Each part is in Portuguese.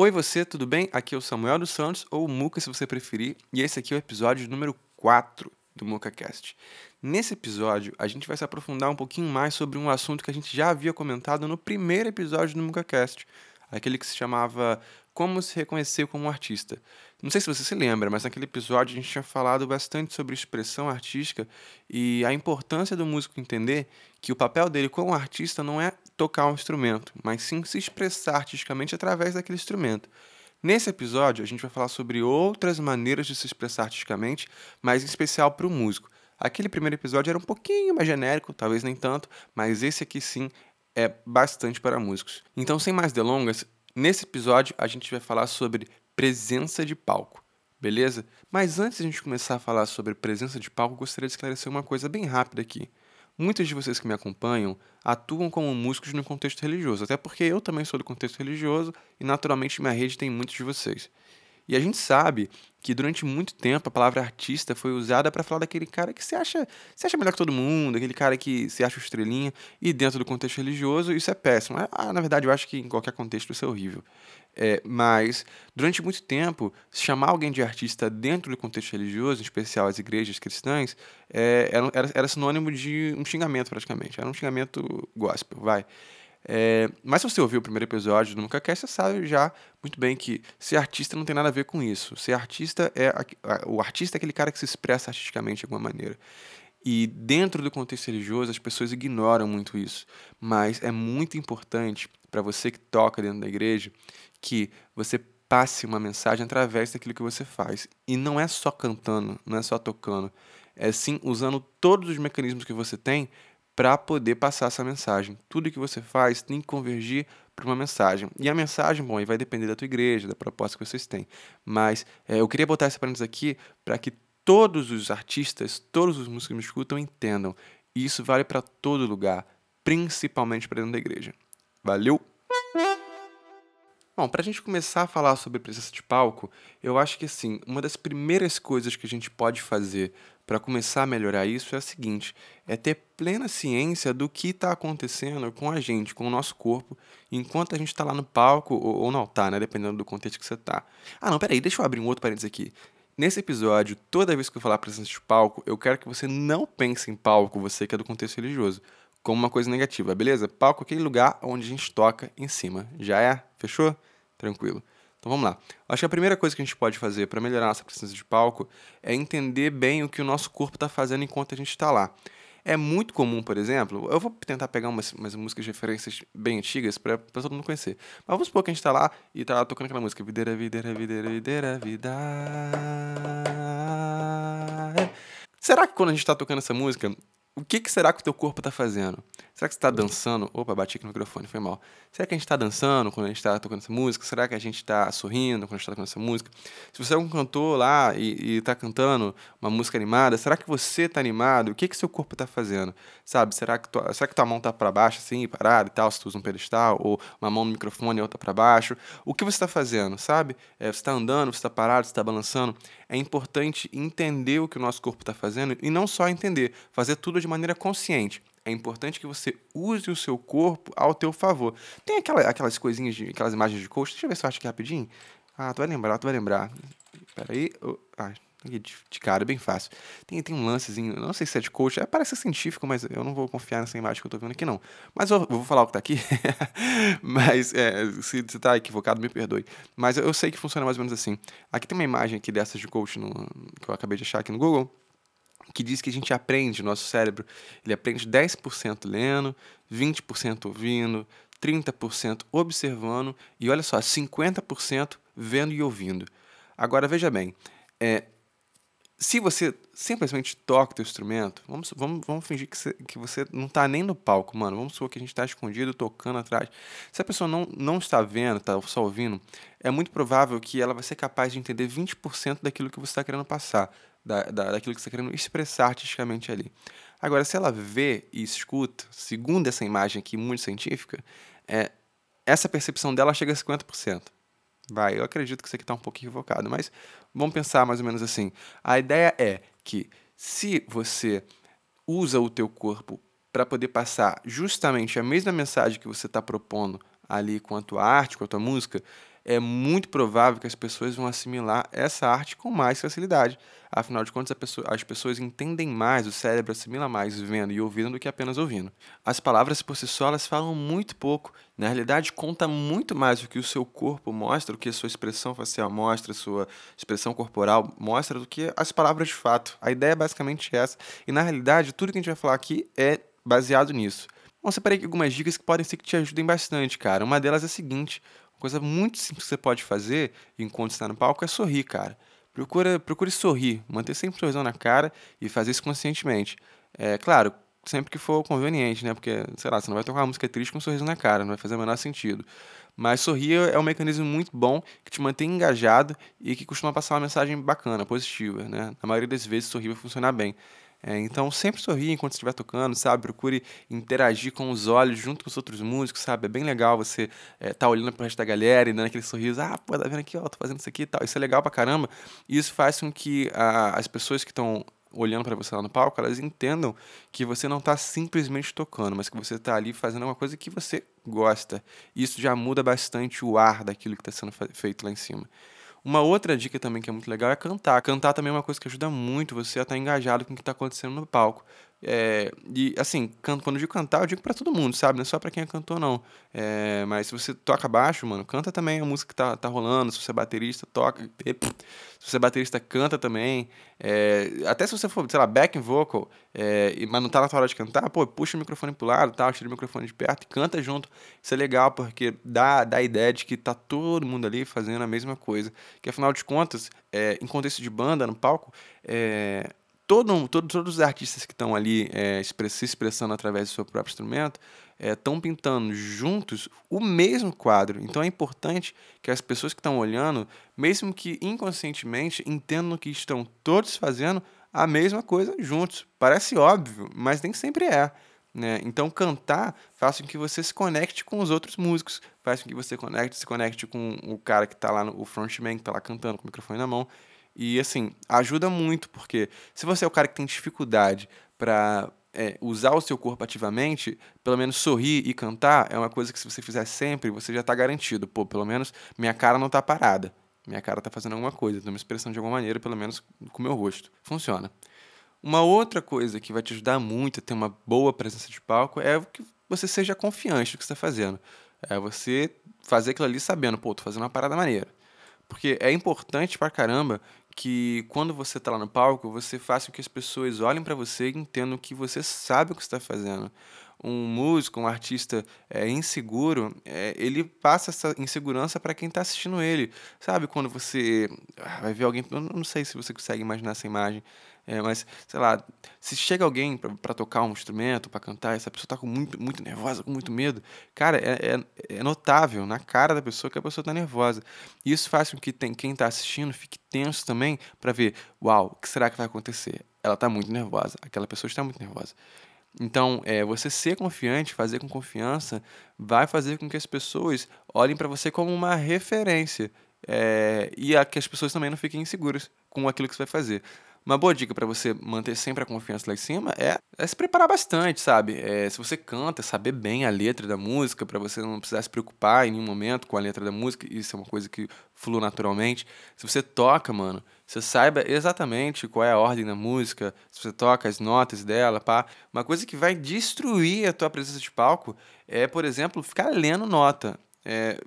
Oi você, tudo bem? Aqui é o Samuel dos Santos, ou o Muca se você preferir, e esse aqui é o episódio número 4 do MucaCast. Nesse episódio, a gente vai se aprofundar um pouquinho mais sobre um assunto que a gente já havia comentado no primeiro episódio do MucaCast, aquele que se chamava Como se reconhecer como artista. Não sei se você se lembra, mas naquele episódio a gente tinha falado bastante sobre expressão artística e a importância do músico entender que o papel dele como artista não é tocar um instrumento, mas sim se expressar artisticamente através daquele instrumento. Nesse episódio, a gente vai falar sobre outras maneiras de se expressar artisticamente, mas em especial para o músico. Aquele primeiro episódio era um pouquinho mais genérico, talvez nem tanto, mas esse aqui sim é bastante para músicos. Então, sem mais delongas, nesse episódio a gente vai falar sobre presença de palco, beleza? Mas antes de a gente começar a falar sobre presença de palco, gostaria de esclarecer uma coisa bem rápida aqui. Muitos de vocês que me acompanham atuam como músicos no contexto religioso, até porque eu também sou do contexto religioso e naturalmente minha rede tem muitos de vocês. E a gente sabe que durante muito tempo a palavra artista foi usada para falar daquele cara que se acha, se acha melhor que todo mundo, aquele cara que se acha estrelinha, e dentro do contexto religioso isso é péssimo. Ah, na verdade, eu acho que em qualquer contexto isso é horrível. É, mas, durante muito tempo, chamar alguém de artista dentro do contexto religioso, em especial as igrejas cristãs, é, era, era, era sinônimo de um xingamento, praticamente. Era um xingamento gospel, vai. É, mas se você ouviu o primeiro episódio do Nunca Quer, você sabe já muito bem que ser artista não tem nada a ver com isso. Ser artista é. O artista é aquele cara que se expressa artisticamente de alguma maneira. E dentro do contexto religioso, as pessoas ignoram muito isso. Mas é muito importante para você que toca dentro da igreja que você passe uma mensagem através daquilo que você faz. E não é só cantando, não é só tocando. É sim usando todos os mecanismos que você tem para poder passar essa mensagem. Tudo que você faz tem que convergir para uma mensagem. E a mensagem, bom, aí vai depender da tua igreja, da proposta que vocês têm. Mas é, eu queria botar essa parênteses aqui para que todos os artistas, todos os músicos que me escutam entendam. E isso vale para todo lugar, principalmente para dentro da igreja. Valeu! Bom, para a gente começar a falar sobre presença de palco, eu acho que assim, uma das primeiras coisas que a gente pode fazer para começar a melhorar isso é a seguinte: é ter plena ciência do que está acontecendo com a gente, com o nosso corpo, enquanto a gente está lá no palco ou, ou não está, né? Dependendo do contexto que você está. Ah, não, peraí, deixa eu abrir um outro parênteses aqui. Nesse episódio, toda vez que eu falar presença de palco, eu quero que você não pense em palco, você que é do contexto religioso, como uma coisa negativa, beleza? Palco é aquele lugar onde a gente toca em cima. Já é? Fechou? Tranquilo. Então vamos lá. Acho que a primeira coisa que a gente pode fazer para melhorar nossa presença de palco é entender bem o que o nosso corpo está fazendo enquanto a gente está lá. É muito comum, por exemplo, eu vou tentar pegar umas, umas músicas de referências bem antigas para todo mundo conhecer. Mas vamos supor que a gente está lá e está tocando aquela música Videira, videira, videira, videira, vida. Será que quando a gente está tocando essa música, o que, que, será que o teu corpo está fazendo? Será que você está dançando? Opa, bati aqui no microfone, foi mal. Será que a gente está dançando quando a gente está tocando essa música? Será que a gente está sorrindo quando a gente está tocando essa música? Se você é um cantor lá e está cantando uma música animada, será que você está animado? O que que seu corpo está fazendo? Sabe? Será que, tua, será que tua mão está para baixo assim, parada e tal, se tu usa um pedestal? Ou uma mão no microfone e outra para baixo? O que você está fazendo, sabe? É, você está andando, você está parado, você está balançando? É importante entender o que o nosso corpo está fazendo e não só entender, fazer tudo de maneira consciente. É importante que você use o seu corpo ao teu favor. Tem aquela, aquelas coisinhas, de, aquelas imagens de coach. Deixa eu ver se eu acho aqui rapidinho. Ah, tu vai lembrar, tu vai lembrar. Peraí. Oh, ah, de, cara, bem fácil. Tem, tem um lancezinho, não sei se é de coach, é, parece científico, mas eu não vou confiar nessa imagem que eu tô vendo aqui, não. Mas eu, eu vou falar o que tá aqui. mas é, se, se tá equivocado, me perdoe. Mas eu, eu sei que funciona mais ou menos assim. Aqui tem uma imagem aqui dessas de coach no, que eu acabei de achar aqui no Google que diz que a gente aprende, nosso cérebro, ele aprende 10% lendo, 20% ouvindo, 30% observando e olha só, 50% vendo e ouvindo. Agora veja bem, é, se você simplesmente toca o teu instrumento, vamos, vamos, vamos fingir que você, que você não está nem no palco, mano. Vamos supor que a gente está escondido, tocando atrás. Se a pessoa não, não está vendo, está só ouvindo, é muito provável que ela vai ser capaz de entender 20% daquilo que você está querendo passar da, da, daquilo que você está querendo expressar artisticamente ali. Agora, se ela vê e escuta, segundo essa imagem aqui muito científica, é, essa percepção dela chega a 50%. Vai, eu acredito que isso aqui está um pouco equivocado, mas vamos pensar mais ou menos assim. A ideia é que se você usa o teu corpo para poder passar justamente a mesma mensagem que você está propondo ali com a arte, com a música, é muito provável que as pessoas vão assimilar essa arte com mais facilidade. Afinal de contas, pessoa, as pessoas entendem mais, o cérebro assimila mais vendo e ouvindo do que apenas ouvindo. As palavras por si só elas falam muito pouco. Na realidade, conta muito mais o que o seu corpo mostra, o que a sua expressão facial mostra, a sua expressão corporal mostra, do que as palavras de fato. A ideia é basicamente essa. E na realidade, tudo que a gente vai falar aqui é baseado nisso. Bom, separei aqui algumas dicas que podem ser que te ajudem bastante, cara. Uma delas é a seguinte: coisa muito simples que você pode fazer enquanto está no palco é sorrir, cara. Procura, procure sorrir, manter sempre um sorrisão na cara e fazer isso conscientemente. É claro, sempre que for conveniente, né? Porque, sei lá, você não vai tocar uma música triste com um sorriso na cara, não vai fazer o menor sentido. Mas sorrir é um mecanismo muito bom que te mantém engajado e que costuma passar uma mensagem bacana, positiva, né? Na maioria das vezes, sorrir vai funcionar bem. É, então, sempre sorri enquanto estiver tocando, sabe? Procure interagir com os olhos junto com os outros músicos, sabe? É bem legal você é, tá olhando pro resto da galera e dando aquele sorriso. Ah, pô, tá vendo aqui, ó, tô fazendo isso aqui e tal. Isso é legal pra caramba. E isso faz com que a, as pessoas que estão olhando para você lá no palco, elas entendam que você não está simplesmente tocando, mas que você está ali fazendo uma coisa que você gosta. Isso já muda bastante o ar daquilo que está sendo feito lá em cima. Uma outra dica também que é muito legal é cantar. Cantar também é uma coisa que ajuda muito você a estar engajado com o que está acontecendo no palco. É, e assim, quando eu digo cantar, eu digo para todo mundo, sabe? Não é só para quem é cantor, não. É, mas se você toca baixo, mano, canta também a música que tá, tá rolando. Se você é baterista, toca. Se você é baterista, canta também. É, até se você for, sei lá, backing vocal, é, mas não tá na tua hora de cantar, pô, puxa o microfone pro lado, tal, tira o microfone de perto e canta junto. Isso é legal, porque dá, dá a ideia de que tá todo mundo ali fazendo a mesma coisa. Que afinal de contas, é, em contexto de banda, no palco, é, todo, todo, todos os artistas que estão ali é, se expressando através do seu próprio instrumento estão é, pintando juntos o mesmo quadro. Então é importante que as pessoas que estão olhando, mesmo que inconscientemente, entendam que estão todos fazendo a mesma coisa juntos. Parece óbvio, mas nem sempre é. Né? Então, cantar faz com que você se conecte com os outros músicos, faz com que você conecte, se conecte com o cara que está lá, no, o frontman, que está lá cantando com o microfone na mão, e assim, ajuda muito, porque se você é o cara que tem dificuldade para é, usar o seu corpo ativamente, pelo menos sorrir e cantar é uma coisa que se você fizer sempre, você já está garantido. Pô, pelo menos minha cara não está parada. Minha cara está fazendo alguma coisa, tem uma expressão de alguma maneira, pelo menos com o meu rosto. Funciona. Uma outra coisa que vai te ajudar muito a ter uma boa presença de palco é que você seja confiante do que está fazendo. É você fazer aquilo ali sabendo, pô, tô fazendo uma parada maneira. Porque é importante pra caramba que quando você está lá no palco, você faça com que as pessoas olhem para você e entendam que você sabe o que está fazendo. Um músico, um artista é, inseguro, é, ele passa essa insegurança para quem está assistindo ele. Sabe quando você ah, vai ver alguém, eu não sei se você consegue imaginar essa imagem, é, mas, sei lá, se chega alguém para tocar um instrumento, para cantar, essa pessoa tá com muito, muito nervosa, com muito medo, cara, é, é, é, notável na cara da pessoa que a pessoa tá nervosa. E isso faz com que tem, quem tá assistindo fique tenso também para ver, uau, o que será que vai acontecer? Ela tá muito nervosa, aquela pessoa está muito nervosa. Então, é, você ser confiante, fazer com confiança, vai fazer com que as pessoas olhem para você como uma referência. É, e a, que as pessoas também não fiquem inseguras com aquilo que você vai fazer. Uma boa dica para você manter sempre a confiança lá em cima é, é se preparar bastante, sabe? É, se você canta, saber bem a letra da música, para você não precisar se preocupar em nenhum momento com a letra da música, isso é uma coisa que flui naturalmente. Se você toca, mano, você saiba exatamente qual é a ordem da música, se você toca as notas dela, pá. Uma coisa que vai destruir a tua presença de palco é, por exemplo, ficar lendo nota. É,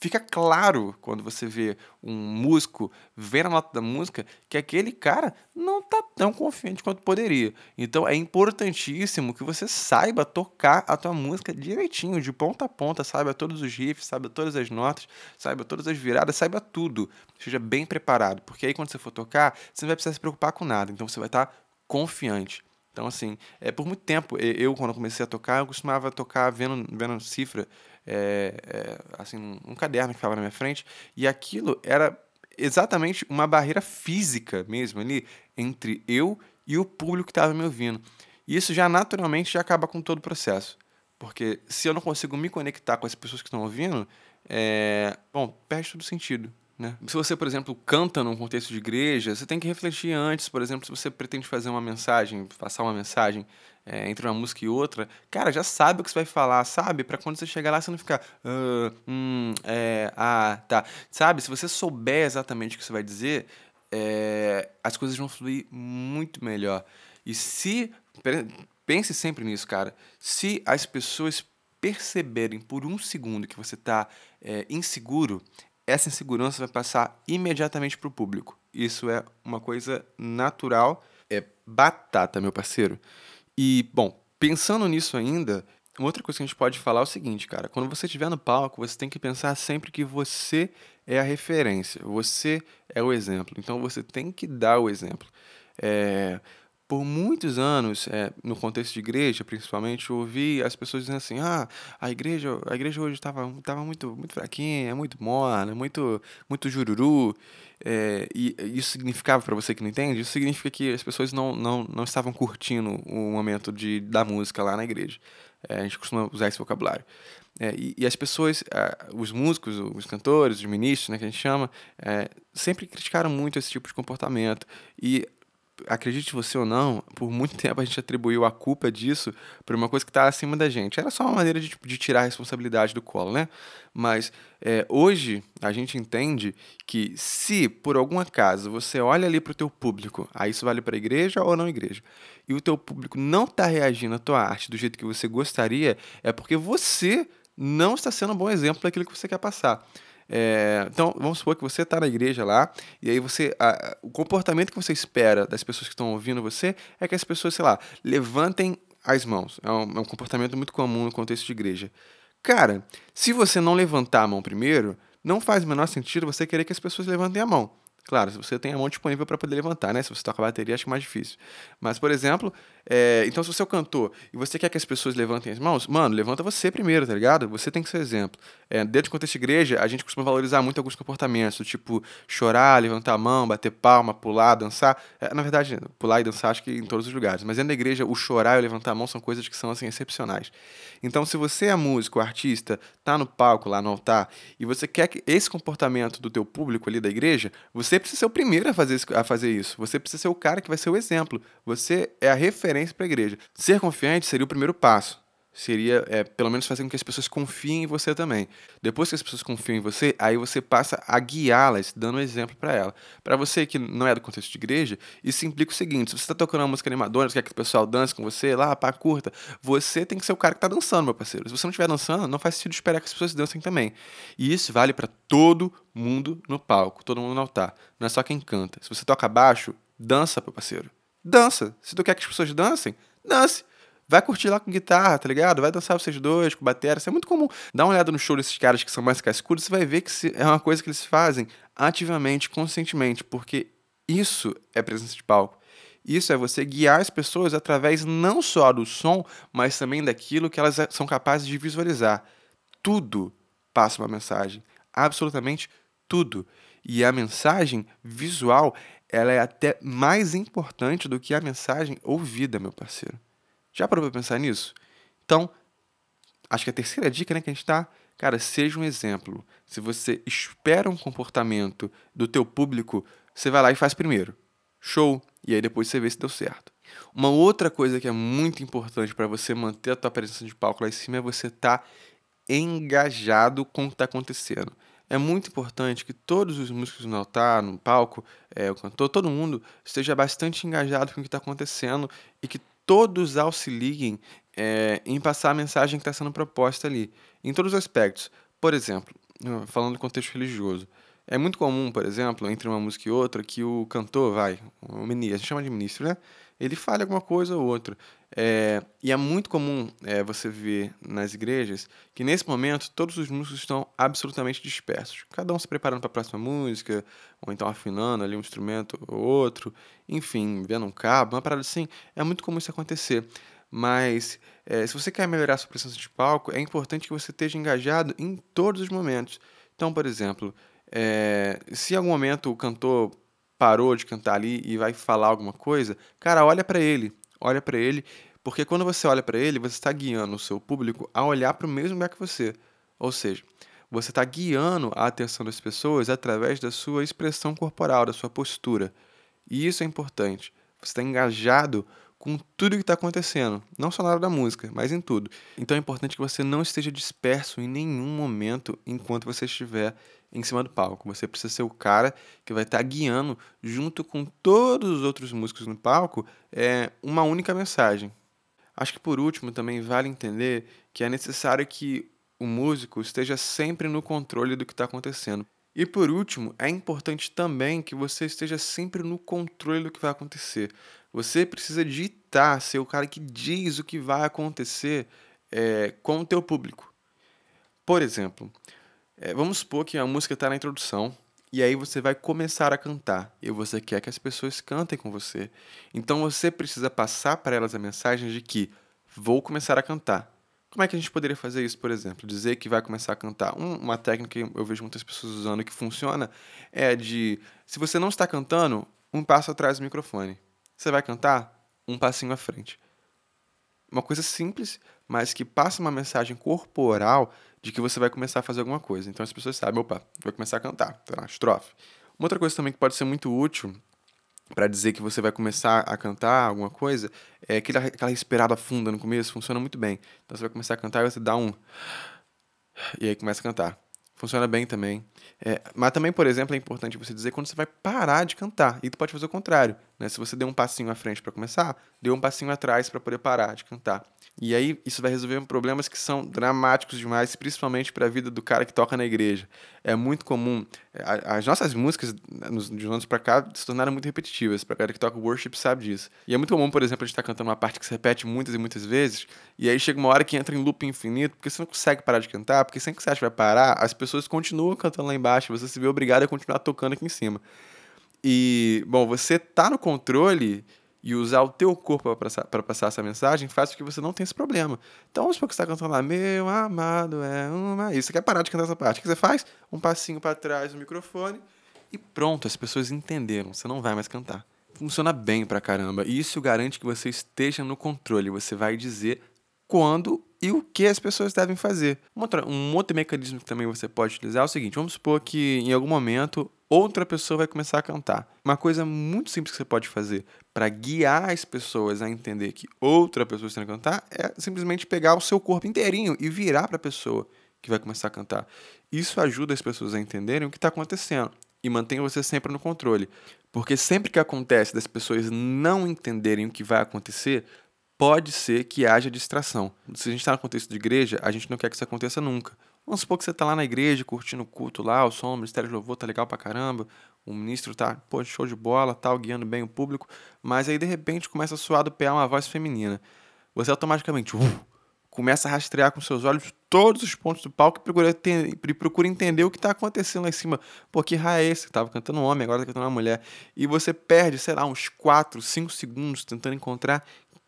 fica claro quando você vê um músico ver a nota da música que aquele cara não tá tão confiante quanto poderia. Então é importantíssimo que você saiba tocar a tua música direitinho, de ponta a ponta, saiba todos os riffs, saiba todas as notas, saiba todas as viradas, saiba tudo. Seja bem preparado, porque aí quando você for tocar, você não vai precisar se preocupar com nada, então você vai estar tá confiante. Então, assim, é, por muito tempo, eu, quando comecei a tocar, eu costumava tocar vendo, vendo cifra é, é, assim, um caderno que ficava na minha frente, e aquilo era exatamente uma barreira física mesmo ali entre eu e o público que estava me ouvindo. E isso já naturalmente já acaba com todo o processo. Porque se eu não consigo me conectar com as pessoas que estão ouvindo, é... bom, perde todo sentido. Né? Se você, por exemplo, canta num contexto de igreja, você tem que refletir antes, por exemplo, se você pretende fazer uma mensagem, passar uma mensagem é, entre uma música e outra, cara, já sabe o que você vai falar, sabe? Para quando você chegar lá você não ficar, ah, hum, é, ah, tá. Sabe? Se você souber exatamente o que você vai dizer, é, as coisas vão fluir muito melhor. E se. Pense sempre nisso, cara. Se as pessoas perceberem por um segundo que você está é, inseguro, essa insegurança vai passar imediatamente para o público. Isso é uma coisa natural, é batata, meu parceiro. E, bom, pensando nisso ainda, uma outra coisa que a gente pode falar é o seguinte, cara. Quando você estiver no palco, você tem que pensar sempre que você é a referência, você é o exemplo. Então você tem que dar o exemplo. É, por muitos anos, é, no contexto de igreja, principalmente, eu ouvi as pessoas dizendo assim: ah, a igreja, a igreja hoje estava tava muito, muito fraquinha, é muito morna, muito, muito jururu. É, e isso significava, para você que não entende, isso significa que as pessoas não, não, não estavam curtindo o momento de, da música lá na igreja. É, a gente costuma usar esse vocabulário. É, e, e, as pessoas, os músicos, os cantores, os ministros, né, que a gente chama, é, sempre criticaram muito esse tipo de comportamento. E acredite você ou não, por muito tempo a gente atribuiu a culpa disso para uma coisa que está acima da gente. Era só uma maneira de, de, tirar a responsabilidade do colo, né? Mas é, hoje a gente entende que se por algum acaso você olha ali para o teu público, aí isso vale para igreja ou não igreja, e o teu público não está reagindo à tua arte do jeito que você gostaria, é porque você não está sendo um bom exemplo daquilo que você quer passar. É, então, vamos supor que você está na igreja lá, e aí você. A, o comportamento que você espera das pessoas que estão ouvindo você é que as pessoas, sei lá, levantem as mãos. É um, é um comportamento muito comum no contexto de igreja. Cara, se você não levantar a mão primeiro, não faz o menor sentido você querer que as pessoas levantem a mão. Claro, se você tem a mão disponível para poder levantar, né? Se você toca a bateria, acho é mais difícil. Mas, por exemplo, é... então se você é o cantor e você quer que as pessoas levantem as mãos, mano, levanta você primeiro, tá ligado? Você tem que ser exemplo. É, dentro do contexto de igreja, a gente costuma valorizar muito alguns comportamentos, tipo chorar, levantar a mão, bater palma, pular, dançar. É, na verdade, pular e dançar acho que em todos os lugares. Mas dentro da igreja, o chorar e o levantar a mão são coisas que são, assim, excepcionais. Então, se você é músico, artista, tá no palco, lá no altar, e você quer que esse comportamento do teu público ali da igreja, você precisa ser o primeiro a fazer, a fazer isso. Você precisa ser o cara que vai ser o exemplo. Você é a referência para a igreja. Ser confiante seria o primeiro passo seria é, pelo menos fazer com que as pessoas confiem em você também. Depois que as pessoas confiam em você, aí você passa a guiá-las, dando um exemplo para ela. Para você que não é do contexto de igreja, isso implica o seguinte: se você está tocando uma música animadora, você quer que o pessoal dance com você lá, pá, curta, você tem que ser o cara que está dançando, meu parceiro. Se você não estiver dançando, não faz sentido esperar que as pessoas dancem também. E isso vale para todo mundo no palco, todo mundo no altar. Não é só quem canta. Se você toca baixo, dança, meu parceiro. Dança. Se tu quer que as pessoas dancem, dance. Vai curtir lá com guitarra, tá ligado? Vai dançar vocês dois, com bateria. Isso é muito comum. Dá uma olhada no show desses caras que são mais cascudos, você vai ver que é uma coisa que eles fazem ativamente, conscientemente, porque isso é presença de palco. Isso é você guiar as pessoas através não só do som, mas também daquilo que elas são capazes de visualizar. Tudo passa uma mensagem. Absolutamente tudo. E a mensagem visual, ela é até mais importante do que a mensagem ouvida, meu parceiro. Já parou para pensar nisso? Então, acho que a terceira dica né, que a gente dá, cara, seja um exemplo. Se você espera um comportamento do teu público, você vai lá e faz primeiro. Show! E aí depois você vê se deu certo. Uma outra coisa que é muito importante para você manter a tua presença de palco lá em cima é você estar tá engajado com o que está acontecendo. É muito importante que todos os músicos no altar, no palco, é, o cantor, todo mundo esteja bastante engajado com o que está acontecendo e que todos auxiliem é, em passar a mensagem que está sendo proposta ali, em todos os aspectos. Por exemplo, falando do contexto religioso, é muito comum, por exemplo, entre uma música e outra, que o cantor, vai, o ministro, a gente chama de ministro, né? Ele fale alguma coisa ou outra. É, e é muito comum é, você ver nas igrejas que nesse momento todos os músicos estão absolutamente dispersos. Cada um se preparando para a próxima música, ou então afinando ali um instrumento ou outro, enfim, vendo um cabo, uma parada assim. É muito comum isso acontecer. Mas é, se você quer melhorar a sua presença de palco, é importante que você esteja engajado em todos os momentos. Então, por exemplo, é, se em algum momento o cantor parou de cantar ali e vai falar alguma coisa, cara, olha para ele olha para ele, porque quando você olha para ele, você está guiando o seu público a olhar para o mesmo lugar que você. Ou seja, você está guiando a atenção das pessoas através da sua expressão corporal, da sua postura. E isso é importante. Você está engajado com tudo que está acontecendo, não só na hora da música, mas em tudo. Então é importante que você não esteja disperso em nenhum momento enquanto você estiver em cima do palco. Você precisa ser o cara que vai estar tá guiando, junto com todos os outros músicos no palco, é, uma única mensagem. Acho que por último também vale entender que é necessário que o músico esteja sempre no controle do que está acontecendo. E por último, é importante também que você esteja sempre no controle do que vai acontecer. Você precisa ditar, ser o cara que diz o que vai acontecer é, com o teu público. Por exemplo, é, vamos supor que a música está na introdução e aí você vai começar a cantar e você quer que as pessoas cantem com você. Então você precisa passar para elas a mensagem de que vou começar a cantar. Como é que a gente poderia fazer isso, por exemplo? Dizer que vai começar a cantar. Um, uma técnica que eu vejo muitas pessoas usando que funciona é de se você não está cantando, um passo atrás do microfone. Você vai cantar? Um passinho à frente. Uma coisa simples, mas que passa uma mensagem corporal de que você vai começar a fazer alguma coisa. Então as pessoas sabem, opa, vai começar a cantar, tá? estrofe. Uma outra coisa também que pode ser muito útil para dizer que você vai começar a cantar alguma coisa, é aquela, aquela respirada funda no começo funciona muito bem. Então você vai começar a cantar e você dá um. E aí começa a cantar. Funciona bem também. É, mas também, por exemplo, é importante você dizer quando você vai parar de cantar. E tu pode fazer o contrário. Né? Se você deu um passinho à frente para começar, deu um passinho atrás para poder parar de cantar. E aí isso vai resolver problemas que são dramáticos demais, principalmente para a vida do cara que toca na igreja. É muito comum. É, as nossas músicas, né, de anos para cá, se tornaram muito repetitivas. Para cara que toca worship sabe disso. E é muito comum, por exemplo, a gente estar tá cantando uma parte que se repete muitas e muitas vezes, e aí chega uma hora que entra em loop infinito, porque você não consegue parar de cantar, porque sempre que você acha que vai parar, as pessoas continuam cantando lá embaixo, você se vê obrigado a continuar tocando aqui em cima. E, bom, você tá no controle e usar o teu corpo para passar, passar essa mensagem faz com que você não tenha esse problema. Então, vamos supor que você está cantando lá, meu amado é uma... E você quer parar de cantar essa parte. O que você faz? Um passinho para trás no microfone e pronto, as pessoas entenderam. Você não vai mais cantar. Funciona bem pra caramba. E isso garante que você esteja no controle. Você vai dizer quando e o que as pessoas devem fazer. Um outro, um outro mecanismo que também você pode utilizar é o seguinte: vamos supor que em algum momento outra pessoa vai começar a cantar. Uma coisa muito simples que você pode fazer para guiar as pessoas a entender que outra pessoa está a cantar é simplesmente pegar o seu corpo inteirinho e virar para a pessoa que vai começar a cantar. Isso ajuda as pessoas a entenderem o que está acontecendo e mantém você sempre no controle. Porque sempre que acontece das pessoas não entenderem o que vai acontecer, pode ser que haja distração. Se a gente está no contexto de igreja, a gente não quer que isso aconteça nunca. Vamos supor que você está lá na igreja, curtindo o culto lá, o som, o ministério de louvor tá legal pra caramba, o ministro tá, pô, show de bola, tal, guiando bem o público, mas aí de repente começa a soar do PA uma voz feminina. Você automaticamente uh, começa a rastrear com seus olhos todos os pontos do palco e procura, entender o que está acontecendo lá em cima. Pô, que raio é esse? Tava cantando um homem, agora tá cantando uma mulher. E você perde, sei lá, uns 4, 5 segundos tentando encontrar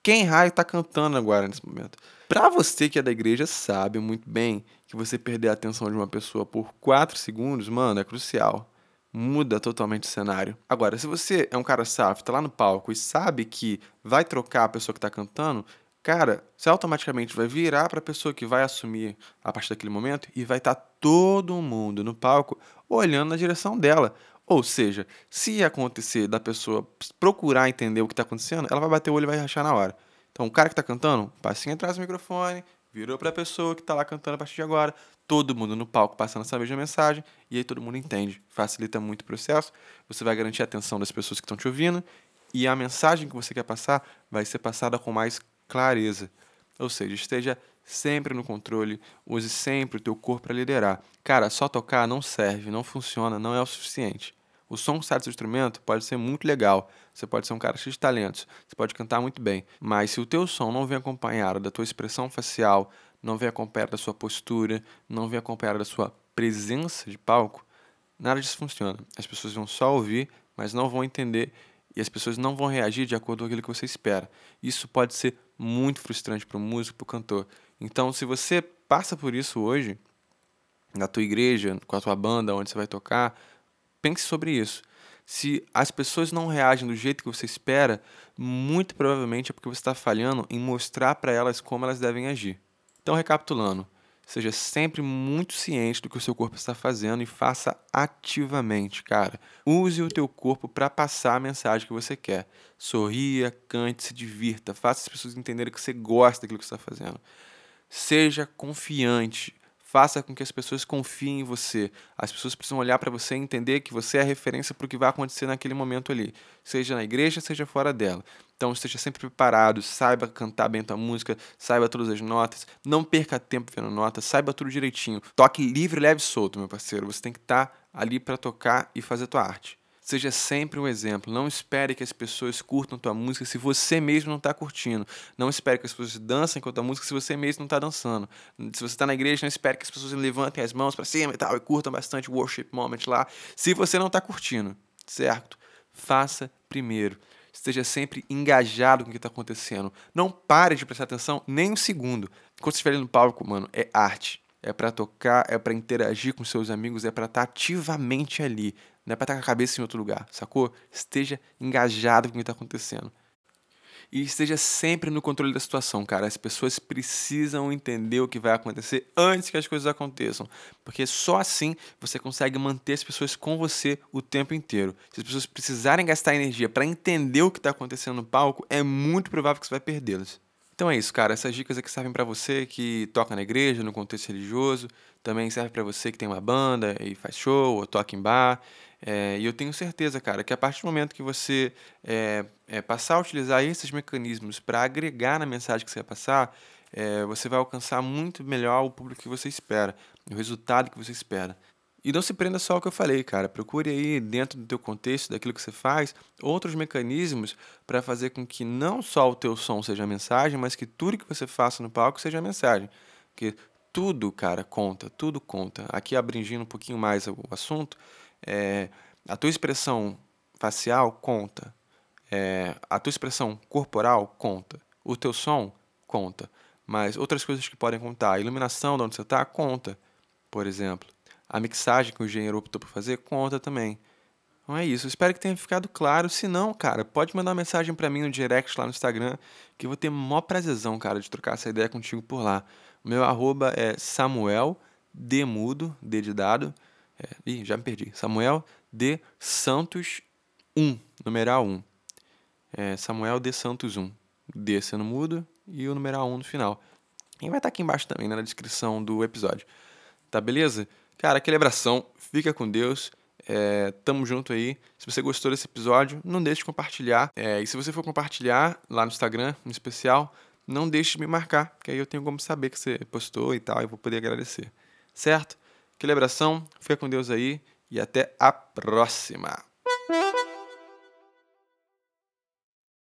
quem raio está cantando agora nesse momento. Para você que é da igreja, sabe muito bem que você perder a atenção de uma pessoa por 4 segundos, mano, é crucial. Muda totalmente o cenário. Agora, se você é um cara safo, tá lá no palco e sabe que vai trocar a pessoa que tá cantando, cara, você automaticamente vai virar para a pessoa que vai assumir a partir daquele momento e vai estar tá todo mundo no palco olhando na direção dela. Ou seja, se acontecer da pessoa procurar entender o que está acontecendo, ela vai bater o olho e vai rachar na hora. Então, o cara que está cantando, passinho atrás do microfone, virou para a pessoa que está lá cantando a partir de agora, todo mundo no palco passando essa mesma mensagem, e aí todo mundo entende. Facilita muito o processo, você vai garantir a atenção das pessoas que estão te ouvindo, e a mensagem que você quer passar vai ser passada com mais clareza. Ou seja, esteja sempre no controle, use sempre o teu corpo para liderar. Cara, só tocar não serve, não funciona, não é o suficiente. O som que sai do seu instrumento pode ser muito legal, você pode ser um cara cheio de talentos, você pode cantar muito bem, mas se o teu som não vem acompanhado da tua expressão facial, não vem acompanhado da sua postura, não vem acompanhado da sua presença de palco, nada disso funciona. As pessoas vão só ouvir, mas não vão entender e as pessoas não vão reagir de acordo com aquilo que você espera. Isso pode ser muito frustrante para o músico, para o cantor. Então, se você passa por isso hoje, na tua igreja, com a tua banda, onde você vai tocar, pense sobre isso. Se as pessoas não reagem do jeito que você espera, muito provavelmente é porque você está falhando em mostrar para elas como elas devem agir. Então, recapitulando, Seja sempre muito ciente do que o seu corpo está fazendo e faça ativamente, cara. Use o teu corpo para passar a mensagem que você quer. Sorria, cante, se divirta, faça as pessoas entenderem que você gosta daquilo que você está fazendo. Seja confiante. Faça com que as pessoas confiem em você. As pessoas precisam olhar para você e entender que você é a referência para o que vai acontecer naquele momento ali, seja na igreja, seja fora dela. Então esteja sempre preparado, saiba cantar bem a tua música, saiba todas as notas, não perca tempo vendo notas, saiba tudo direitinho. Toque livre, leve e solto, meu parceiro. Você tem que estar tá ali para tocar e fazer tua arte. Seja sempre um exemplo. Não espere que as pessoas curtam tua música se você mesmo não está curtindo. Não espere que as pessoas dancem com a tua música se você mesmo não está dançando. Se você está na igreja, não espere que as pessoas levantem as mãos para cima e tal e curtam bastante worship moment lá. Se você não está curtindo, certo? Faça primeiro. Esteja sempre engajado com o que está acontecendo. Não pare de prestar atenção nem um segundo. Quando você estiver ali no palco, mano, é arte é para tocar, é para interagir com seus amigos, é para estar tá ativamente ali. Não é para estar tá com a cabeça em outro lugar, sacou? Esteja engajado com o que está acontecendo. E esteja sempre no controle da situação, cara. As pessoas precisam entender o que vai acontecer antes que as coisas aconteçam. Porque só assim você consegue manter as pessoas com você o tempo inteiro. Se as pessoas precisarem gastar energia para entender o que está acontecendo no palco, é muito provável que você vai perdê-las. Então é isso, cara. Essas dicas aqui servem para você que toca na igreja, no contexto religioso. Também serve para você que tem uma banda e faz show ou toca em bar. É, e eu tenho certeza, cara, que a partir do momento que você é, é, passar a utilizar esses mecanismos para agregar na mensagem que você vai passar, é, você vai alcançar muito melhor o público que você espera, o resultado que você espera. E não se prenda só ao que eu falei, cara. Procure aí, dentro do teu contexto, daquilo que você faz, outros mecanismos para fazer com que não só o teu som seja mensagem, mas que tudo que você faça no palco seja mensagem. Porque tudo, cara, conta, tudo conta. Aqui abrangindo um pouquinho mais o assunto, é, a tua expressão facial conta. É, a tua expressão corporal conta. O teu som conta. Mas outras coisas que podem contar, a iluminação de onde você está, conta, por exemplo. A mixagem que o engenheiro optou por fazer conta também. Então é isso. espero que tenha ficado claro. Se não, cara, pode mandar uma mensagem para mim no direct lá no Instagram, que eu vou ter maior prazerzão, cara, de trocar essa ideia contigo por lá. O meu arroba é Samuel Demudo, D de dado. É, ih, já me perdi. Samuel D Santos 1, numeral 1. É, Samuel D Santos 1. D sendo mudo e o numeral 1 no final. E vai estar aqui embaixo também, né, na descrição do episódio. Tá beleza? Cara, aquele abração, fica com Deus. É, tamo junto aí. Se você gostou desse episódio, não deixe de compartilhar. É, e se você for compartilhar lá no Instagram, no especial, não deixe de me marcar, que aí eu tenho como saber que você postou e tal, e vou poder agradecer. Certo? Aquele abração, fica com Deus aí e até a próxima.